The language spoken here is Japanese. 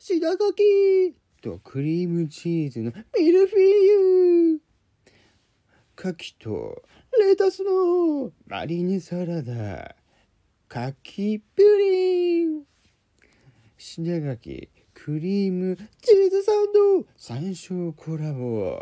白柿。とクリームチーズのミルフィーユ。牡蠣とレタスのマリネサラダ。牡蠣プリン。白垣クリームチーズサンド。山椒コラボ。